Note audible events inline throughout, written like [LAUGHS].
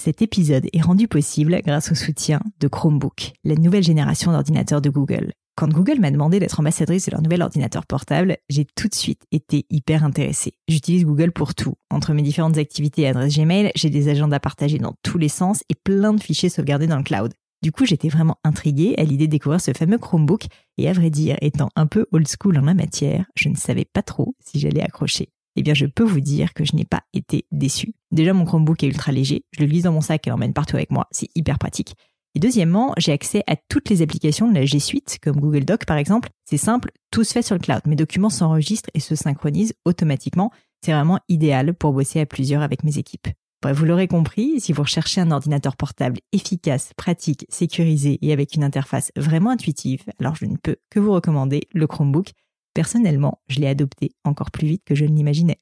Cet épisode est rendu possible grâce au soutien de Chromebook, la nouvelle génération d'ordinateurs de Google. Quand Google m'a demandé d'être ambassadrice de leur nouvel ordinateur portable, j'ai tout de suite été hyper intéressée. J'utilise Google pour tout. Entre mes différentes activités et adresses Gmail, j'ai des agendas partagés dans tous les sens et plein de fichiers sauvegardés dans le cloud. Du coup, j'étais vraiment intriguée à l'idée de découvrir ce fameux Chromebook et à vrai dire, étant un peu old school en la matière, je ne savais pas trop si j'allais accrocher. Eh bien, je peux vous dire que je n'ai pas été déçue. Déjà, mon Chromebook est ultra léger, je le glisse dans mon sac et l'emmène partout avec moi, c'est hyper pratique. Et deuxièmement, j'ai accès à toutes les applications de la G Suite, comme Google Doc par exemple. C'est simple, tout se fait sur le cloud. Mes documents s'enregistrent et se synchronisent automatiquement. C'est vraiment idéal pour bosser à plusieurs avec mes équipes. Bref, vous l'aurez compris, si vous recherchez un ordinateur portable efficace, pratique, sécurisé et avec une interface vraiment intuitive, alors je ne peux que vous recommander le Chromebook. Personnellement, je l'ai adopté encore plus vite que je ne l'imaginais.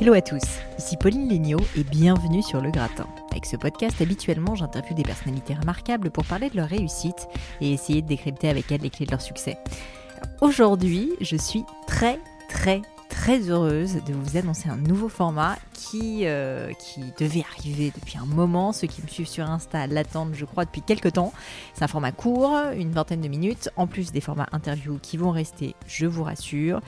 Hello à tous, ici Pauline Legnaud et bienvenue sur Le Gratin. Avec ce podcast, habituellement, j'interviewe des personnalités remarquables pour parler de leur réussite et essayer de décrypter avec elles les clés de leur succès. Aujourd'hui, je suis très très très heureuse de vous annoncer un nouveau format qui, euh, qui devait arriver depuis un moment. Ceux qui me suivent sur Insta l'attendent, je crois, depuis quelques temps. C'est un format court, une vingtaine de minutes, en plus des formats interviews qui vont rester, je vous rassure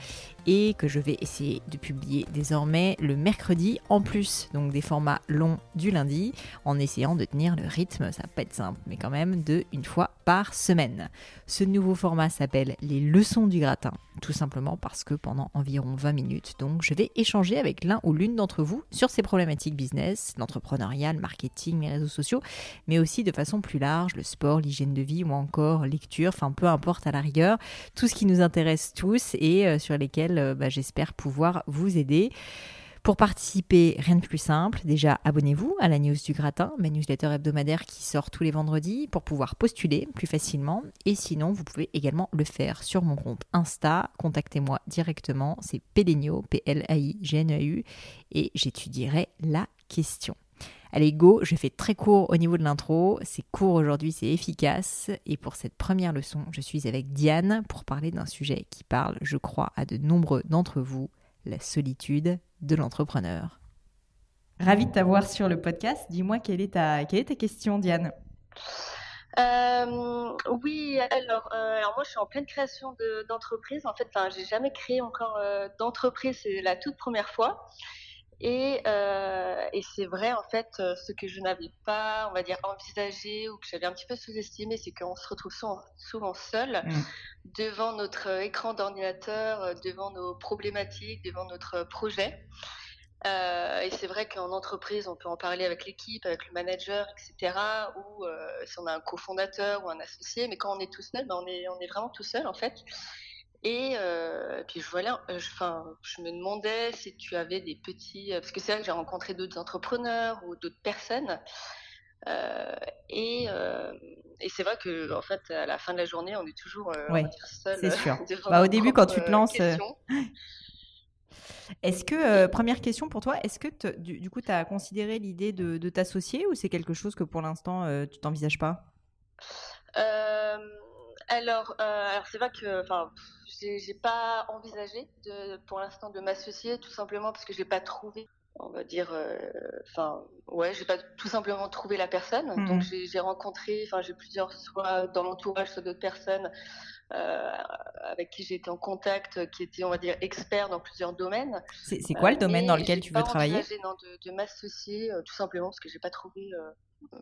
et que je vais essayer de publier désormais le mercredi en plus donc des formats longs du lundi en essayant de tenir le rythme, ça va pas être simple mais quand même de une fois par semaine. Ce nouveau format s'appelle les leçons du gratin tout simplement parce que pendant environ 20 minutes donc je vais échanger avec l'un ou l'une d'entre vous sur ces problématiques business, l'entrepreneuriat, marketing, les réseaux sociaux mais aussi de façon plus large le sport, l'hygiène de vie ou encore lecture, enfin peu importe à la rigueur, tout ce qui nous intéresse tous et euh, sur lesquels euh, bah, j'espère pouvoir vous aider. Pour participer, rien de plus simple. Déjà, abonnez-vous à la news du gratin, ma newsletter hebdomadaire qui sort tous les vendredis pour pouvoir postuler plus facilement. Et sinon, vous pouvez également le faire sur mon compte Insta. Contactez-moi directement. C'est Pelenio, P-L-A-I-G-N-E-U. Et j'étudierai la question. Allez, go, je fais très court au niveau de l'intro. C'est court aujourd'hui, c'est efficace. Et pour cette première leçon, je suis avec Diane pour parler d'un sujet qui parle, je crois, à de nombreux d'entre vous, la solitude de l'entrepreneur. Ravi de t'avoir sur le podcast. Dis-moi quelle est ta, quelle est ta question, Diane? Euh, oui, alors, euh, alors moi je suis en pleine création d'entreprise. en fait, j'ai jamais créé encore euh, d'entreprise, c'est la toute première fois. Et, et c'est vrai, en fait, ce que je n'avais pas, on va dire, envisagé ou que j'avais un petit peu sous-estimé, c'est qu'on se retrouve souvent, souvent seul mmh. devant notre écran d'ordinateur, devant nos problématiques, devant notre projet. Euh, et c'est vrai qu'en entreprise, on peut en parler avec l'équipe, avec le manager, etc. Ou euh, si on a un cofondateur ou un associé. Mais quand on est tout seul, ben on, est, on est vraiment tout seul en fait. Et euh, puis je voilà, enfin, je me demandais si tu avais des petits, parce que c'est vrai que j'ai rencontré d'autres entrepreneurs ou d'autres personnes. et, et c'est vrai que en fait, à la fin de la journée, on est toujours seul. C'est sûr. [LAUGHS] Bah, au début, quand tu te lances. [LAUGHS] Est-ce que, euh, première question pour toi, est-ce que du, coup tu as considéré l'idée de, t'associer ou c'est quelque chose que pour l'instant euh, tu t'envisages pas? Euh, Alors, alors c'est vrai que j'ai pas envisagé de, pour l'instant de m'associer, tout simplement parce que j'ai pas trouvé on va dire, euh, enfin, ouais, j'ai pas tout simplement trouvé la personne. Mhm. Donc j'ai rencontré, enfin, j'ai plusieurs, soit dans l'entourage, soit d'autres personnes euh, avec qui j'ai été en contact, qui étaient, on va dire, experts dans plusieurs domaines. C'est quoi le domaine dans lequel tu veux travailler non, de, de m'associer, tout simplement parce que j'ai pas trouvé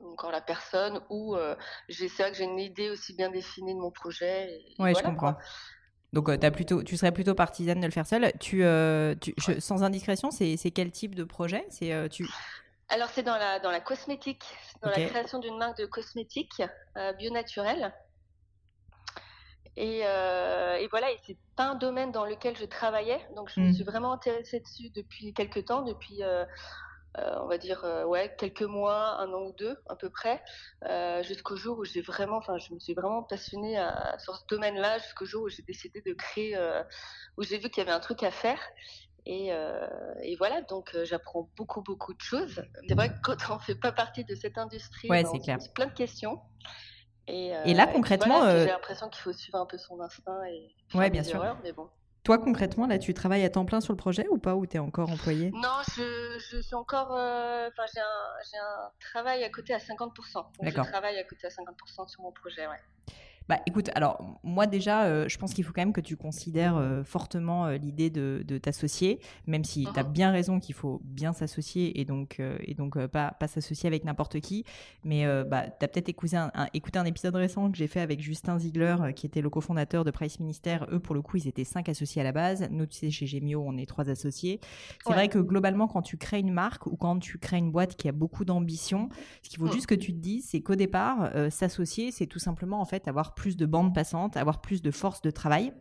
encore la personne ou c'est vrai que j'ai une idée aussi bien définie de mon projet. Oui, je comprends. Donc, as plutôt, tu serais plutôt partisane de le faire seul. Tu, sans indiscrétion, c'est quel type de projet? C'est tu. Alors, c'est dans la, dans la cosmétique, dans la création d'une marque de cosmétiques bio naturelle. Et, et, voilà, et c'est pas un domaine dans lequel je travaillais, donc je me mmh. suis vraiment intéressée dessus depuis quelques temps, depuis euh, on va dire euh, ouais quelques mois, un an ou deux à peu près, euh, jusqu'au jour où j'ai vraiment, enfin je me suis vraiment passionnée sur ce domaine-là, jusqu'au jour où j'ai décidé de créer, où j'ai vu qu'il y avait un truc à faire. Et, voilà, donc j'apprends beaucoup, beaucoup de choses. C'est vrai que quand on ne fait pas partie de cette industrie, ouais, c'est clair. plein de questions. Et, là, concrètement, j'ai l'impression qu'il faut suivre un peu son instinct et faire ouais, bien sûr. erreurs, mais bon. Toi, concrètement, là, tu travailles à temps plein sur le projet ou pas Ou tu es encore employé? Non, je, je, suis encore. Euh, enfin, j'ai un, un, travail à côté à 50%. D'accord. Je travaille à côté à 50% sur mon projet, ouais. Bah écoute, alors moi déjà, euh, je pense qu'il faut quand même que tu considères euh, fortement euh, l'idée de, t'associer, même si tu as bien raison qu'il faut bien s'associer et donc, et donc pas, pas s'associer avec n'importe qui. Mais bah, tu as peut-être écouté un, écouté un épisode récent que j'ai fait avec Justin Ziegler, qui était le cofondateur de Price Minister. Eux, pour le coup, ils étaient cinq associés à la base. Nous, tu sais, chez Gemio, on est trois associés. C'est vrai que globalement, quand tu crées une marque ou quand tu crées une boîte qui a beaucoup d'ambition, ce qu'il faut mmh. juste que tu te dises, c'est qu'au départ, s'associer, c'est tout simplement en fait avoir plus de bande passante, avoir plus de force de travail.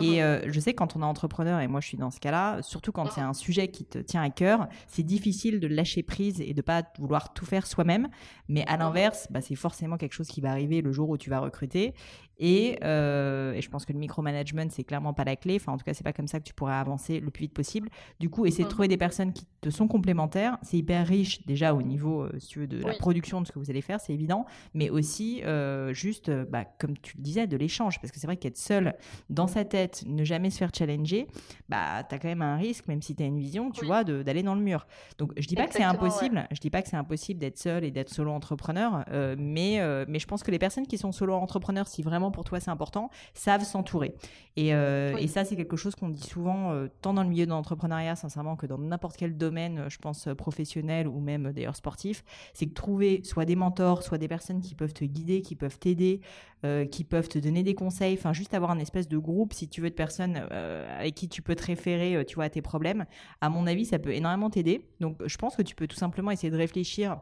Et mhm. euh, je sais quand on est entrepreneur, et moi je suis dans ce cas-là, surtout quand c'est un sujet qui te tient à cœur, c'est difficile de lâcher prise et de pas vouloir tout faire soi-même. Mais à l'inverse, bah, c'est forcément quelque chose qui va arriver le jour où tu vas recruter. Et, euh, et, je pense que le micromanagement, c'est clairement pas la clé. Enfin, en tout cas, c'est pas comme ça que tu pourrais avancer le plus vite possible. Du coup, essayer de trouver des personnes qui te sont complémentaires. C'est hyper riche déjà au niveau, euh, si tu veux, de la production de ce que vous allez faire, c'est évident. Mais aussi, euh, juste, bah, comme tu le disais, de l'échange. Parce que c'est vrai qu'être seul dans sa tête, ne jamais se faire challenger, bah, tu as quand même un risque, même si tu as une vision, tu vois, d'aller dans le mur. Donc, je dis pas que c'est impossible. Je dis pas que c'est impossible d'être seul et d'être solo entrepreneur. mais, mais je pense que les personnes qui sont solo entrepreneurs, si vraiment pour toi c'est important, savent s'entourer. Et, euh, et, ça, c'est quelque chose qu'on dit souvent, euh, tant dans le milieu de l'entrepreneuriat, sincèrement, que dans n'importe quel domaine, euh, je pense, professionnel ou même d'ailleurs sportif, c'est que trouver soit des mentors, soit des personnes qui peuvent te guider, qui peuvent t'aider, qui peuvent te donner des conseils, enfin, juste avoir un espèce de groupe, si tu veux, de personnes avec qui tu peux te référer, tu vois, à tes problèmes, à mon avis, ça peut énormément t'aider. Donc, je pense que tu peux tout simplement essayer de réfléchir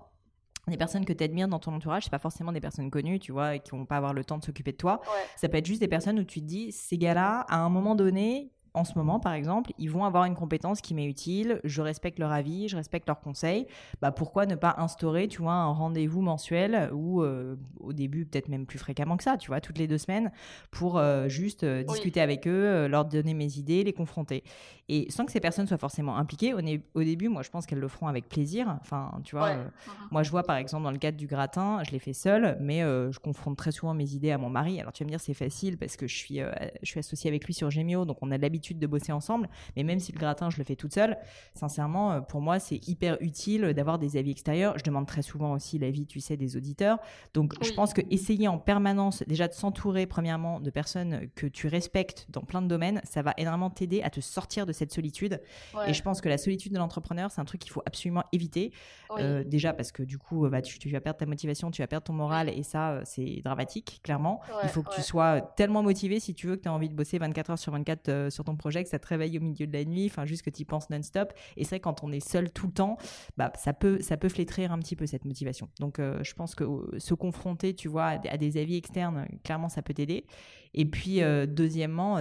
des personnes que tu admires dans ton entourage, c'est pas forcément des personnes connues, tu vois, et qui vont pas avoir le temps de s'occuper de toi. Ça peut être juste des personnes où tu te dis, ces gars-là, à un moment donné, en ce moment, par exemple, ils vont avoir une compétence qui m'est utile, je respecte leur avis, je respecte leurs conseils. Bah, pourquoi ne pas instaurer, tu vois, un rendez-vous mensuel ou euh, au début peut-être même plus fréquemment que ça, tu vois, toutes les deux semaines, pour euh, juste euh, discuter avec eux, leur donner mes idées, les confronter. Et sans que ces personnes soient forcément impliquées, au, au début, moi, je pense qu'elles le feront avec plaisir. Enfin, tu vois, mhm. moi, je vois par exemple dans le cadre du gratin, je l'ai fait seule, mais je confronte très souvent mes idées à mon mari. Alors tu vas me dire, c'est facile parce que je suis, je suis associée avec lui sur Gemio, donc on a l'habitude de bosser ensemble. Mais même si le gratin, je le fais toute seule, sincèrement, euh, pour moi, c'est hyper utile d'avoir des avis extérieurs. Je demande très souvent aussi l'avis, tu sais, des auditeurs. Donc, je pense que essayer en permanence, déjà de s'entourer, premièrement, de personnes que tu respectes dans plein de domaines, ça va énormément t'aider à te sortir de cette solitude. Et je pense que la solitude de l'entrepreneur, c'est un truc qu'il faut absolument éviter. Euh, déjà parce que du coup, bah, tu, vas perdre ta motivation, tu vas perdre ton moral et ça, euh, c'est dramatique, clairement. Il faut que tu sois tellement motivé si tu veux que tu as envie de bosser 24 heures sur 24 sur ton projet, que ça te réveille au milieu de la nuit, enfin juste que tu y penses non-stop. Et c'est quand on est seul tout le temps, bah, ça, peut, ça peut flétrir un petit peu cette motivation. Donc euh, je pense que se confronter, tu vois, à des avis externes, clairement, ça peut t'aider. Et puis, euh, deuxièmement,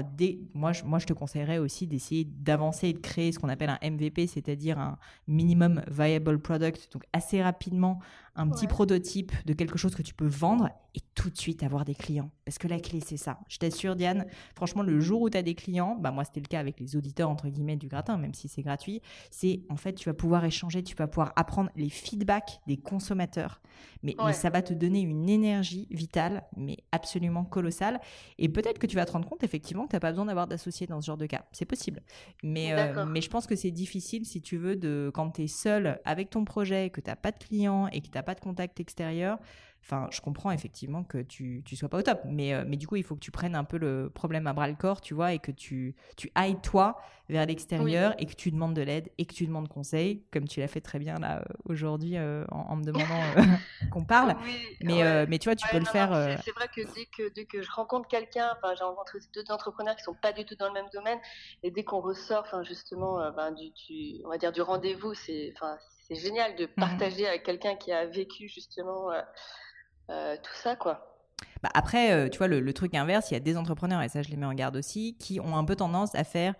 moi, je, moi, je te conseillerais aussi d'essayer d'avancer et de créer ce qu'on appelle un MVP, c'est-à-dire un minimum viable product. Donc, assez rapidement, un petit prototype de quelque chose que tu peux vendre et tout de suite avoir des clients. Parce que la clé, c'est ça. Je t'assure, Diane, franchement, le jour où tu as des clients, bah moi, c'était le cas avec les auditeurs, entre guillemets, du gratin, même si c'est gratuit, c'est en fait, tu vas pouvoir échanger, tu vas pouvoir apprendre les feedbacks des consommateurs. Mais, ça va te donner une énergie vitale, mais absolument colossale. Et peut-être que tu vas te rendre compte, effectivement, que tu n'as pas besoin d'avoir d'associés dans ce genre de cas. C'est possible. Mais, euh, mais je pense que c'est difficile, si tu veux, de, quand tu es seul avec ton projet, que tu n'as pas de clients et que tu n'as pas de contact extérieur, Enfin, je comprends effectivement que tu ne sois pas au top, mais, euh, mais du coup, il faut que tu prennes un peu le problème à bras le corps, tu vois, et que tu, tu ailles toi vers l'extérieur et que tu demandes de l'aide et que tu demandes conseil, comme tu l'as fait très bien là euh, aujourd'hui euh, en, me demandant [LAUGHS] [LAUGHS] qu'on parle. mais, mais tu vois, tu peux le faire. C'est vrai que dès, que dès que je rencontre quelqu'un, enfin, j'ai rencontré deux entrepreneurs qui sont pas du tout dans le même domaine, et dès qu'on ressort, enfin, justement, ben, du, on va dire du rendez-vous, c'est, enfin, c'est génial de mmh partager avec quelqu'un qui a vécu justement euh, tout ça, quoi. Bah après, euh, tu vois, le, truc inverse, il y a des entrepreneurs, et ça je les mets en garde aussi, qui ont un peu tendance à faire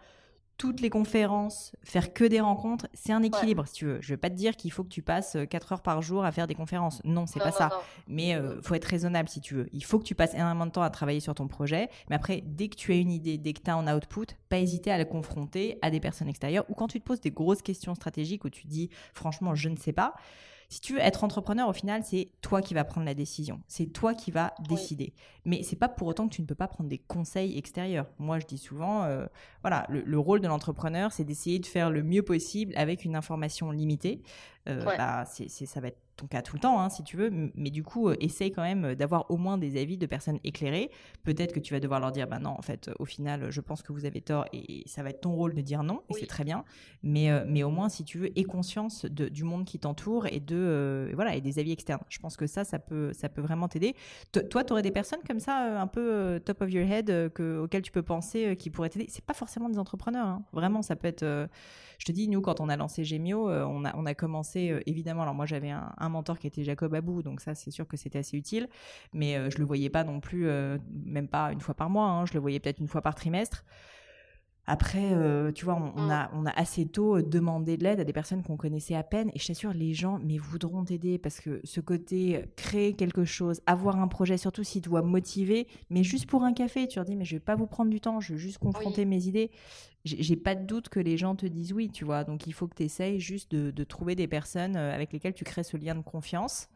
toutes les conférences, faire que des rencontres, c'est un équilibre, si tu veux. Je ne vais pas te dire qu'il faut que tu passes 4 euh, heures par jour à faire des conférences. Non, c'est pas ça. Mais il faut être raisonnable, si tu veux. Il faut que tu passes énormément de temps à travailler sur ton projet. Mais après, dès que tu as une idée, dès que tu as un output, pas hésiter à la confronter à des personnes extérieures. Ou quand tu te poses des grosses questions stratégiques où tu dis, franchement, je ne sais pas. Si tu veux être entrepreneur, au final, c'est toi qui vas prendre la décision. C'est toi qui vas décider. Mais c'est pas pour autant que tu ne peux pas prendre des conseils extérieurs. Moi, je dis souvent, euh, voilà, le, rôle de l'entrepreneur, c'est d'essayer de faire le mieux possible avec une information limitée. Euh, bah, c'est, ça va être ton cas tout le temps, hein, si tu veux, mais du coup, euh, essaye quand même d'avoir au moins des avis de personnes éclairées. Peut-être que tu vas devoir leur dire, bah non, en fait, au final, je pense que vous avez tort et ça va être ton rôle de dire non, et c'est très bien. Mais, euh, mais au moins, si tu veux, aie conscience de, du monde qui t'entoure et de euh, voilà et des avis externes. Je pense que ça, ça peut, ça peut vraiment t'aider. Toi, tu aurais des personnes comme ça, un peu top of your head, que, auxquelles tu peux penser, qui pourraient t'aider? C'est pas forcément des entrepreneurs, hein. vraiment, ça peut être. je te dis, nous, quand on a lancé Gemio, on, a, on a commencé, évidemment, alors moi, j'avais un, un mentor qui était Jacob Abou, donc ça c'est sûr que c'était assez utile, mais euh, je le voyais pas non plus, euh, même pas une fois par mois, hein, je le voyais peut-être une fois par trimestre. Après, euh, tu vois, on, mm. a, on a assez tôt demandé de l'aide à des personnes qu'on connaissait à peine. Et je t'assure, les gens mais voudront t'aider parce que ce côté créer quelque chose, avoir un projet, surtout s'il doit motiver, mais juste pour un café, tu leur dis, mais je vais pas vous prendre du temps, je veux juste confronter mes idées. J'ai pas de doute que les gens te disent oui, tu vois. Donc il faut que tu essayes juste de, de, trouver des personnes euh, avec lesquelles tu crées ce lien de confiance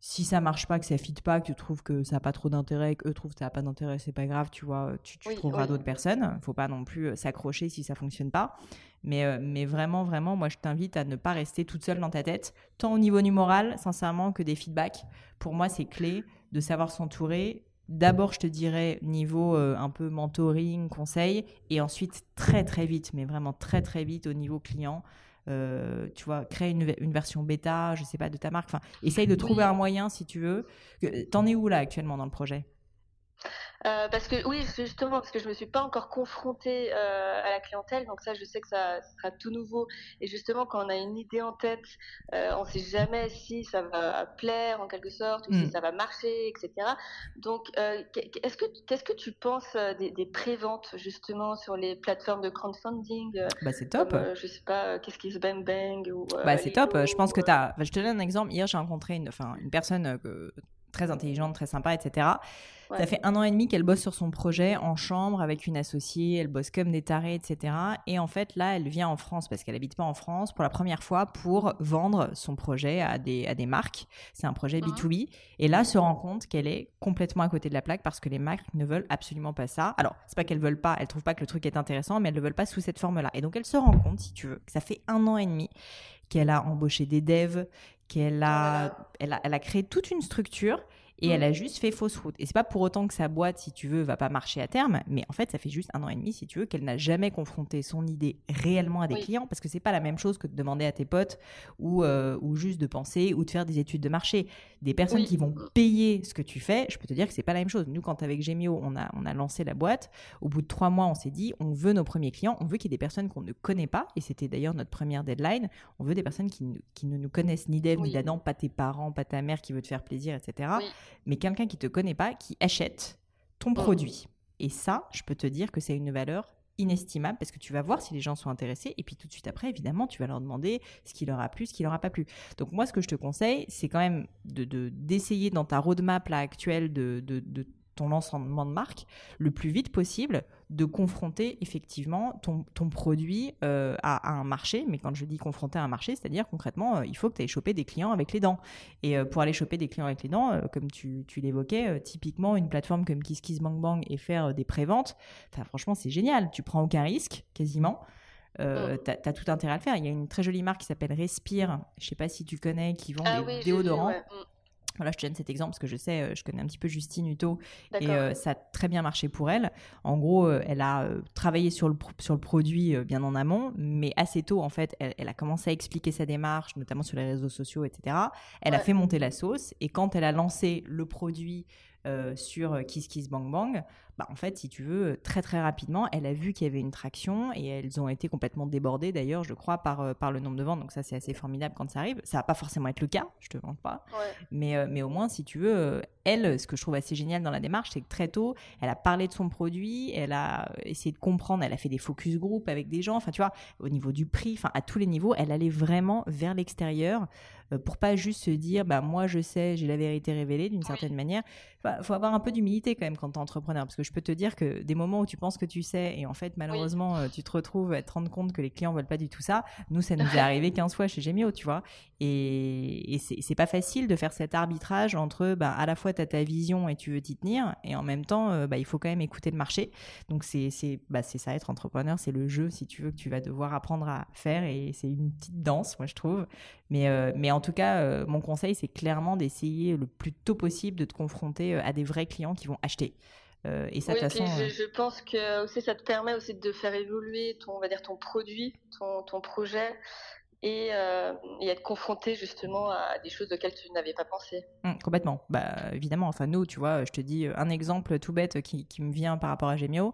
si ça marche pas, que ça fit pas, que tu trouves que ça n'a pas trop d'intérêt, qu'eux trouvent que ça n'a pas d'intérêt, c'est pas grave, tu vois, tu, trouveras d'autres personnes. Faut pas non plus euh, s'accrocher si ça fonctionne pas. Mais, euh, mais vraiment, vraiment, moi, je t'invite à ne pas rester toute seule dans ta tête, tant au niveau du moral, sincèrement, que des feedbacks. Pour moi, c'est clé de savoir s'entourer. D'abord, je te dirais niveau euh, un peu mentoring, conseil, et ensuite très très vite, mais vraiment très très vite au niveau client, euh, tu vois, créer une, version bêta, je sais pas, de ta marque. Enfin, essaye de trouver un moyen si tu veux. T'en es où là actuellement dans le projet? Euh, parce que oui, justement, parce que je me suis pas encore confrontée euh, à la clientèle, donc ça, je sais que ça, sera tout nouveau. Et justement, quand on a une idée en tête, euh, on sait jamais si ça va plaire en quelque sorte ou si mm. ça va marcher, etc. Donc, est-ce que qu'est-ce que tu penses des, des préventes justement sur les plateformes de crowdfunding Bah c'est top. je sais pas, qu'est-ce qui se bang bang ou. bah c'est top. Je pense que tu as. je te donne un exemple. Hier, j'ai rencontré une, enfin, une personne très intelligente, très sympa, etc. Ça fait un an et demi qu'elle bosse sur son projet en chambre avec une associée, elle bosse comme des tarés, etc. Et en fait, là, elle vient en France parce qu'elle habite pas en France pour la première fois pour vendre son projet à des, à des marques. C'est un projet B2B. Mmh. Et là, se rend compte qu'elle est complètement à côté de la plaque parce que les marques ne veulent absolument pas ça. Alors, c'est pas qu'elles veulent pas, elles trouvent pas que le truc est intéressant, mais elles ne veulent pas sous cette forme-là. Et donc, elle se rend compte, si tu veux, que ça fait un an et demi qu'elle a embauché des devs, qu'elle a, elle a, elle a créé toute une structure et elle a juste fait fausse route. Et c'est pas pour autant que sa boîte, si tu veux, va pas marcher à terme, mais en fait, ça fait juste un an et demi, si tu veux, qu'elle n'a jamais confronté son idée réellement à des clients, parce que c'est pas la même chose que de demander à tes potes ou, euh, ou juste de penser ou de faire des études de marché. Des personnes qui vont payer ce que tu fais, je peux te dire que c'est pas la même chose. Nous, quand avec Gemio, on a, on a lancé la boîte, au bout de trois mois, on s'est dit, on veut nos premiers clients, on veut qu'il y ait des personnes qu'on ne connaît pas, et c'était d'ailleurs notre première deadline. On veut des personnes qui, qui ne nous connaissent ni d'Eve ni d'Adam, pas tes parents, pas ta mère qui veut te faire plaisir, etc mais quelqu'un qui te connaît pas, qui achète ton oh. produit. Et ça, je peux te dire que c'est une valeur inestimable parce que tu vas voir si les gens sont intéressés et puis tout de suite après évidemment tu vas leur demander ce qui leur a plu ce qui leur a pas plu donc moi ce que je te conseille c'est quand même de d'essayer dans ta roadmap là actuelle de, de, de ton lancement de marque le plus vite possible, de confronter effectivement ton, ton produit euh, à, un marché. Mais quand je dis confronter à un marché, c'est-à-dire concrètement, euh, il faut que tu ailles choper des clients avec les dents. Et euh, pour aller choper des clients avec les dents, comme tu, tu l'évoquais, typiquement une plateforme comme KissKissBankBank et faire des préventes, franchement, c'est génial. Tu prends aucun risque, quasiment. Euh, tu as, tout intérêt à le faire. Il y a une très jolie marque qui s'appelle Respire, je sais pas si tu connais, qui vend ah des déodorants. Mm. Voilà, je te donne cet exemple parce que je sais, euh, je connais un petit peu Justine Hutto et euh, ça a très bien marché pour elle. En gros, euh, elle a travaillé sur le, sur le produit bien en amont, mais assez tôt, en fait, elle, a commencé à expliquer sa démarche, notamment sur les réseaux sociaux, etc. Elle a fait monter la sauce et quand elle a lancé le produit sur Kiss Kiss Bang Bang, bah, en fait, si tu veux, très très rapidement, elle a vu qu'il y avait une traction et elles ont été complètement débordées d'ailleurs, je crois, par, euh, par le nombre de ventes. Donc ça, c'est assez formidable quand ça arrive. Ça va pas forcément être le cas, je te vante pas. Mais, euh, mais au moins, si tu veux, euh, elle, ce que je trouve assez génial dans la démarche, c'est que très tôt, elle a parlé de son produit, elle a essayé de comprendre, elle a fait des focus group avec des gens, enfin tu vois, au niveau du prix, enfin à tous les niveaux, elle allait vraiment vers l'extérieur pour pas juste se dire, bah moi je sais, j'ai la vérité révélée d'une certaine manière. Il faut avoir un peu d'humilité quand même quand tu es entrepreneur, parce que je peux te dire que des moments où tu penses que tu sais et en fait malheureusement euh, tu te retrouves à te rendre compte que les clients veulent pas du tout ça. Nous ça nous est [LAUGHS] arrivé 15 fois chez Gemio, tu vois. Et, et c'est pas facile de faire cet arbitrage entre bah, à la fois tu as ta vision et tu veux t'y tenir et en même temps euh, bah, il faut quand même écouter le marché. Donc c'est bah, ça être entrepreneur, c'est le jeu si tu veux que tu vas devoir apprendre à faire et c'est une petite danse moi je trouve. Mais, euh, mais en tout cas mon conseil c'est clairement d'essayer le plus tôt possible de te confronter à des vrais clients qui vont acheter. Euh, et ça, oui, façon, je, euh, je, pense que aussi, ça te permet aussi de faire évoluer ton, on va dire, ton produit, ton, ton projet, et, euh, et, être confronté justement à des choses auxquelles tu n'avais pas pensé. Mmh, complètement. Bah, évidemment, enfin nous, tu vois, je te dis un exemple tout bête qui, qui me vient par rapport à Gemio.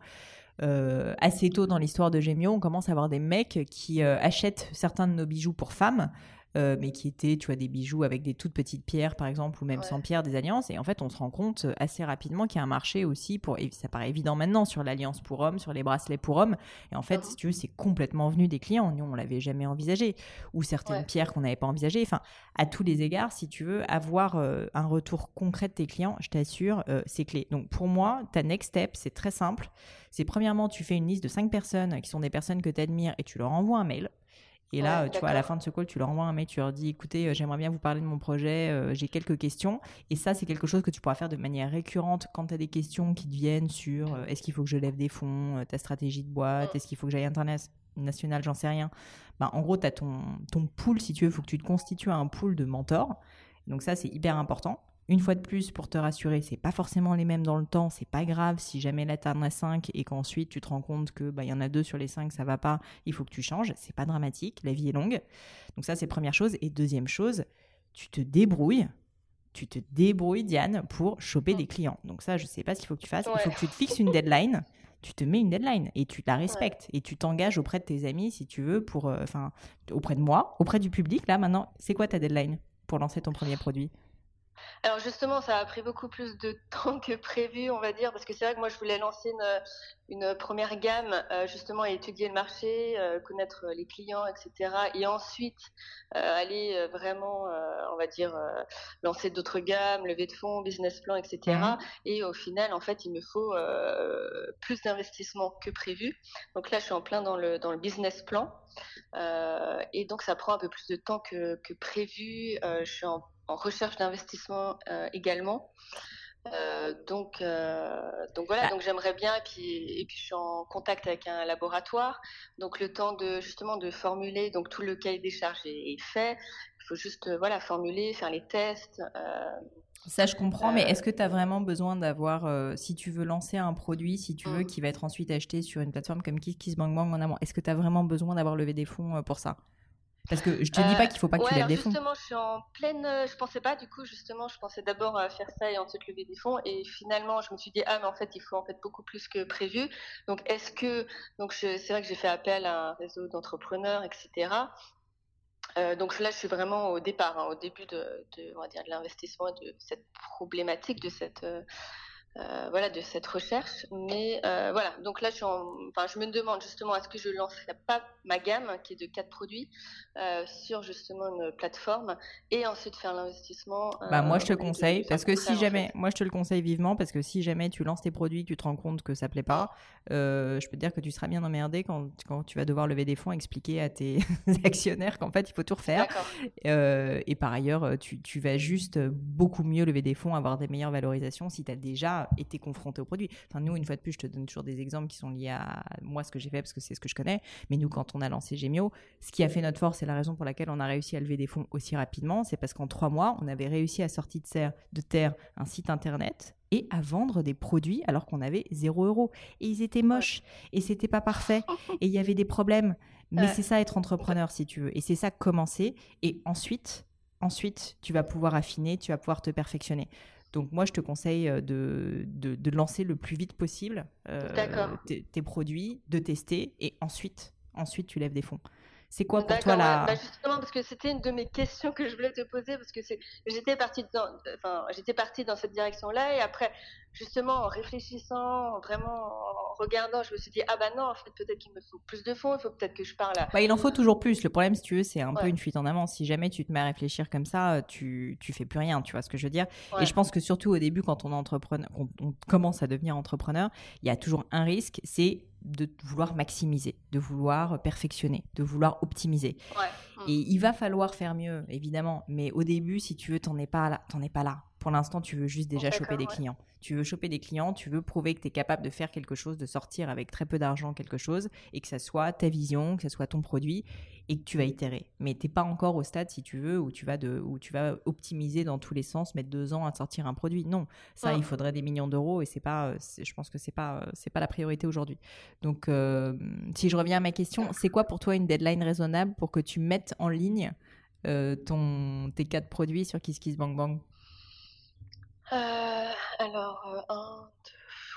Euh, assez tôt dans l'histoire de Gemio, on commence à avoir des mecs qui achètent certains de nos bijoux pour femmes euh, mais qui étaient, tu vois, des bijoux avec des toutes petites pierres, par exemple, ou même sans pierres, des alliances. Et en fait, on se rend compte euh, assez rapidement qu'il y a un marché aussi pour, et ça paraît évident maintenant, sur l'alliance pour hommes, sur les bracelets pour hommes. Et en fait, si tu veux, c'est complètement venu des clients. Nous, on l'avait jamais envisagé. Ou certaines pierres qu'on n'avait pas envisagées. Enfin, à tous les égards, si tu veux avoir euh, un retour concret de tes clients, je t'assure, c'est clé. Donc, pour moi, ta next step, c'est très simple. C'est premièrement, tu fais une liste de cinq personnes qui sont des personnes que tu admires et tu leur envoies un mail. Et là, tu vois, à la fin de ce call, tu leur envoies un mail, tu leur dis, écoutez, euh, j'aimerais bien vous parler de mon projet, euh, j'ai quelques questions. Et ça, c'est quelque chose que tu pourras faire de manière récurrente quand tu as des questions qui te viennent sur euh, est-ce qu'il faut que je lève des fonds, ta stratégie de boîte, est-ce qu'il faut que j'aille international, j'en sais rien. Bah, en gros, tu as ton, ton pool, si tu veux, il faut que tu te constitues un pool de mentors. Donc ça, c'est hyper important. Une fois de plus, pour te rassurer, c'est pas forcément les mêmes dans le temps, c'est pas grave si jamais là t'en as 5 et qu'ensuite tu te rends compte que bah y en a deux sur les 5 ça va pas, il faut que tu changes, c'est pas dramatique, la vie est longue. Donc ça c'est première chose et deuxième chose, tu te débrouilles tu te débrouilles, Diane, pour choper des clients. Donc ça, je sais pas ce qu'il faut que tu fasses. Il faut que tu te fixes une deadline. Tu te mets une deadline et tu la respectes et tu t'engages auprès de tes amis, si tu veux, pour, euh, enfin, auprès de moi, auprès du public. Là, maintenant, c'est quoi ta deadline pour lancer ton premier produit? Alors justement, ça a pris beaucoup plus de [LAUGHS] temps que prévu, on va dire, parce que c'est vrai que moi je voulais lancer une, une première gamme, euh, justement, et étudier le marché, euh, connaître les clients, etc. Et ensuite euh, aller vraiment, on va dire, lancer d'autres gammes, lever de fonds, business plan, etc. Mmh. Et au final, en fait, il me faut plus d'investissement que prévu. Donc là, je suis en plein dans le dans le business plan, et donc ça prend un peu plus de temps que, que prévu. je suis en en recherche d'investissement euh, également. Euh, donc, euh, donc voilà, donc j'aimerais bien et puis et puis je suis en contact avec un laboratoire. Donc le temps de justement de formuler, donc tout le cahier des charges est, fait. Il faut juste voilà formuler, faire les tests. ça, je comprends, mais est-ce que tu as vraiment besoin d'avoir, si tu veux lancer un produit, si tu veux, mmh. qui va être ensuite acheté sur une plateforme comme KissKissBankBank en amont, est-ce que tu as vraiment besoin d'avoir levé des fonds pour ça? Parce que je te dis pas qu'il faut pas que tu lèves des fonds. Justement, je suis en pleine. Euh, je pensais pas, du coup, justement, je pensais d'abord à faire ça et ensuite lever des fonds. Et finalement, je me suis dit, ah, mais en fait, il faut en fait beaucoup plus que prévu. Donc, est-ce que. Donc, c'est vrai que j'ai fait appel à un réseau d'entrepreneurs, etc. Euh, donc là, je suis vraiment au départ, hein, au début de, de, on va dire, de l'investissement de cette problématique, de cette. Euh, euh, voilà, de cette recherche. Mais euh, voilà, donc là, je, enfin, je me demande justement, est-ce que je lancerai pas ma gamme, qui est de quatre produits, euh, sur justement une plateforme et ensuite faire l'investissement. bah, moi, je te conseille, parce que si jamais, moi, je te le conseille vivement, parce que si jamais tu lances tes produits, tu te rends compte que ça plaît pas, je peux te dire que tu seras bien emmerdé quand, quand tu vas devoir lever des fonds, expliquer à tes [LAUGHS] actionnaires qu'en fait, il faut tout refaire. et par ailleurs, tu, tu vas juste beaucoup mieux lever des fonds, avoir des meilleures valorisations si tu as déjà été confronté au produit. Enfin, nous, une fois de plus, je te donne toujours des exemples qui sont liés à moi, ce que j'ai fait, parce que c'est ce que je connais. Mais nous, quand on a lancé Gemio, ce qui a fait notre force et la raison pour laquelle on a réussi à lever des fonds aussi rapidement, c'est parce qu'en trois mois, on avait réussi à sortir de terre un site internet et à vendre des produits alors qu'on avait 0 euros. Et ils étaient moches et c'était pas parfait et il y avait des problèmes. Mais c'est ça être entrepreneur si tu veux. Et c'est ça commencer. Et ensuite, ensuite, tu vas pouvoir affiner, tu vas pouvoir te perfectionner. Donc moi, je te conseille euh, de, de, lancer le plus vite possible euh, tes, produits, de tester et ensuite, ensuite tu lèves des fonds. C'est quoi pour toi la... Bah, justement, parce que c'était une de mes questions que je voulais te poser, parce que j'étais partie dans, enfin, partie dans cette direction-là, et après, justement, en réfléchissant, vraiment en regardant, je me suis dit ah bah non, en fait, peut-être qu'il me faut plus de fonds, il faut peut-être que je parle. À... Bah, il en faut toujours plus. Le problème, si tu veux, c'est un peu une fuite en avant. Si jamais tu te mets à réfléchir comme ça, tu tu fais plus rien. Tu vois ce que je veux dire? Et je pense que surtout au début, quand on entrepreneur, on commence à devenir entrepreneur, il y a toujours un risque, c'est de vouloir maximiser, de vouloir perfectionner, de vouloir optimiser. Et il va falloir faire mieux, évidemment. Mais au début, si tu veux, t'en es pas là. T'en es pas là. Pour l'instant, tu veux juste déjà choper des clients. Tu veux choper des clients, tu veux prouver que tu es capable de faire quelque chose, de sortir avec très peu d'argent quelque chose, et que ça soit ta vision, que ça soit ton produit, et que tu vas itérer. Mais t'es pas encore au stade, si tu veux, où tu vas de, où tu vas optimiser dans tous les sens, mettre deux ans à sortir un produit. Non, ça, il faudrait des millions d'euros, et c'est pas, je pense que c'est pas, c'est pas la priorité aujourd'hui. Donc, euh, si je reviens à ma question, c'est quoi pour toi une deadline raisonnable pour que tu mettes en ligne euh, ton, tes quatre produits sur KissKissBankBank euh, alors, euh, un,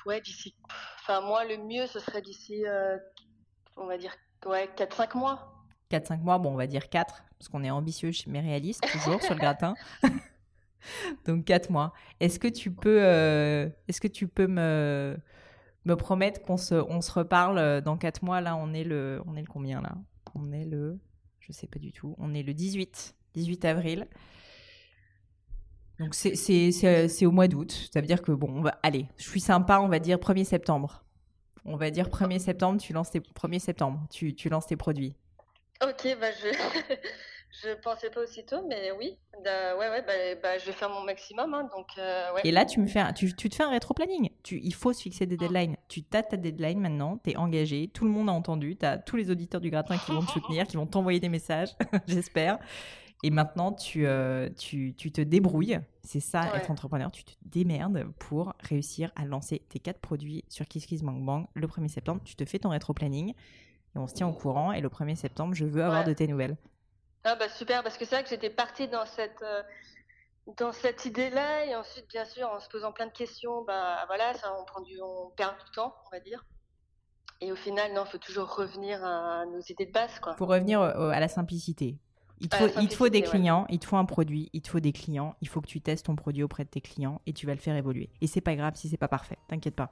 ouais, d'ici. Enfin, moi, le mieux, ce serait d'ici, euh, on va dire, ouais, 4-5 mois. 4-5 mois, bon, on va dire 4, parce qu'on est ambitieux mais réaliste, toujours sur le [LAUGHS] gratin. [LAUGHS] Donc 4 mois. Est-ce que tu peux, est-ce que tu peux me, me promettre qu'on se, on se reparle dans 4 mois? Là, on est le, on est le combien là? On est le, je sais pas du tout. On est le 18, 18 avril. Donc c'est au mois d'août. Ça veut dire que, bon, on va, je suis sympa, on va dire 1er septembre. On va dire 1er septembre, tu lances tes 1er septembre, tu, tu lances tes produits. Ok, bah je [LAUGHS] je pensais pas aussitôt, mais oui, bah, ouais, ouais, bah, bah, je vais faire mon maximum. Hein, donc, euh, ouais. Et là, tu, me fais tu, tu te fais un rétro-planning. Il faut se fixer des ah. deadlines. Tu as ta deadline maintenant, tu es engagé, tout le monde a entendu, tu as tous les auditeurs du gratin qui vont te soutenir, qui vont t'envoyer des messages, [LAUGHS] j'espère. Et maintenant, tu, euh, tu, tu, te débrouilles. C'est ça, être entrepreneur. Tu te démerdes pour réussir à lancer tes quatre produits sur KissKissBankBank le 1er septembre. Tu te fais ton rétro-planning et on se tient au courant. Et le 1er septembre, je veux avoir de tes nouvelles. Ah bah super, parce que c'est vrai que j'étais partie dans cette, euh, dans cette idée-là. Et ensuite, bien sûr, en se posant plein de questions, bah voilà, ça, on, prend du, on perd du temps, on va dire. Et au final, non, il faut toujours revenir à nos idées de base. Il faut revenir à la simplicité. Il te, faut, il faut des clients, il te faut un produit, il te faut des clients, il faut que tu testes ton produit auprès de tes clients et tu vas le faire évoluer. Et c'est pas grave si c'est pas parfait, t'inquiète pas.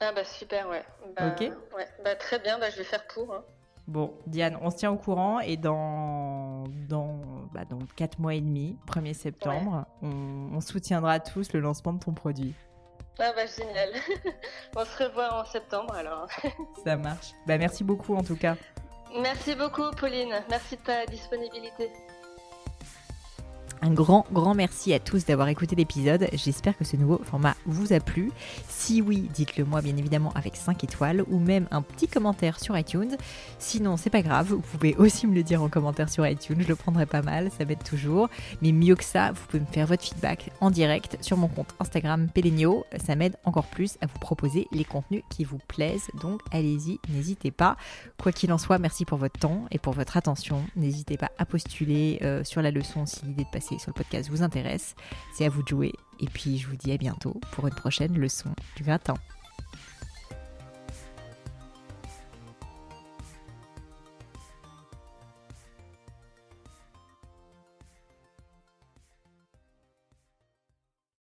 Ah bah super, ouais. Bah, ok. Ouais. Bah, très bien, bah, je vais faire pour. Hein. Bon, Diane, on se tient au courant et dans, dans, bah, dans 4 mois et demi, 1er septembre, on, on, soutiendra tous le lancement de ton produit. Ah bah génial. [LAUGHS] on se revoit en septembre alors. Ça marche. Bah merci beaucoup en tout cas. Merci beaucoup, Pauline. Merci de ta disponibilité. Un grand, grand merci à tous d'avoir écouté l'épisode. J'espère que ce nouveau format vous a plu. Si oui, dites-le moi bien évidemment avec 5 étoiles ou même un petit commentaire sur iTunes. Sinon, c'est pas grave, vous pouvez aussi me le dire en commentaire sur iTunes, je le prendrai pas mal, ça m'aide toujours. Mais mieux que ça, vous pouvez me faire votre feedback en direct sur mon compte Instagram Pelenio. Ça m'aide encore plus à vous proposer les contenus qui vous plaisent. Donc allez-y, n'hésitez pas. Quoi qu'il en soit, merci pour votre temps et pour votre attention. N'hésitez pas à postuler euh, sur la leçon si l'idée de passer sur le podcast vous intéresse. C'est à vous de jouer. Et puis je vous dis à bientôt pour une prochaine leçon du gratin.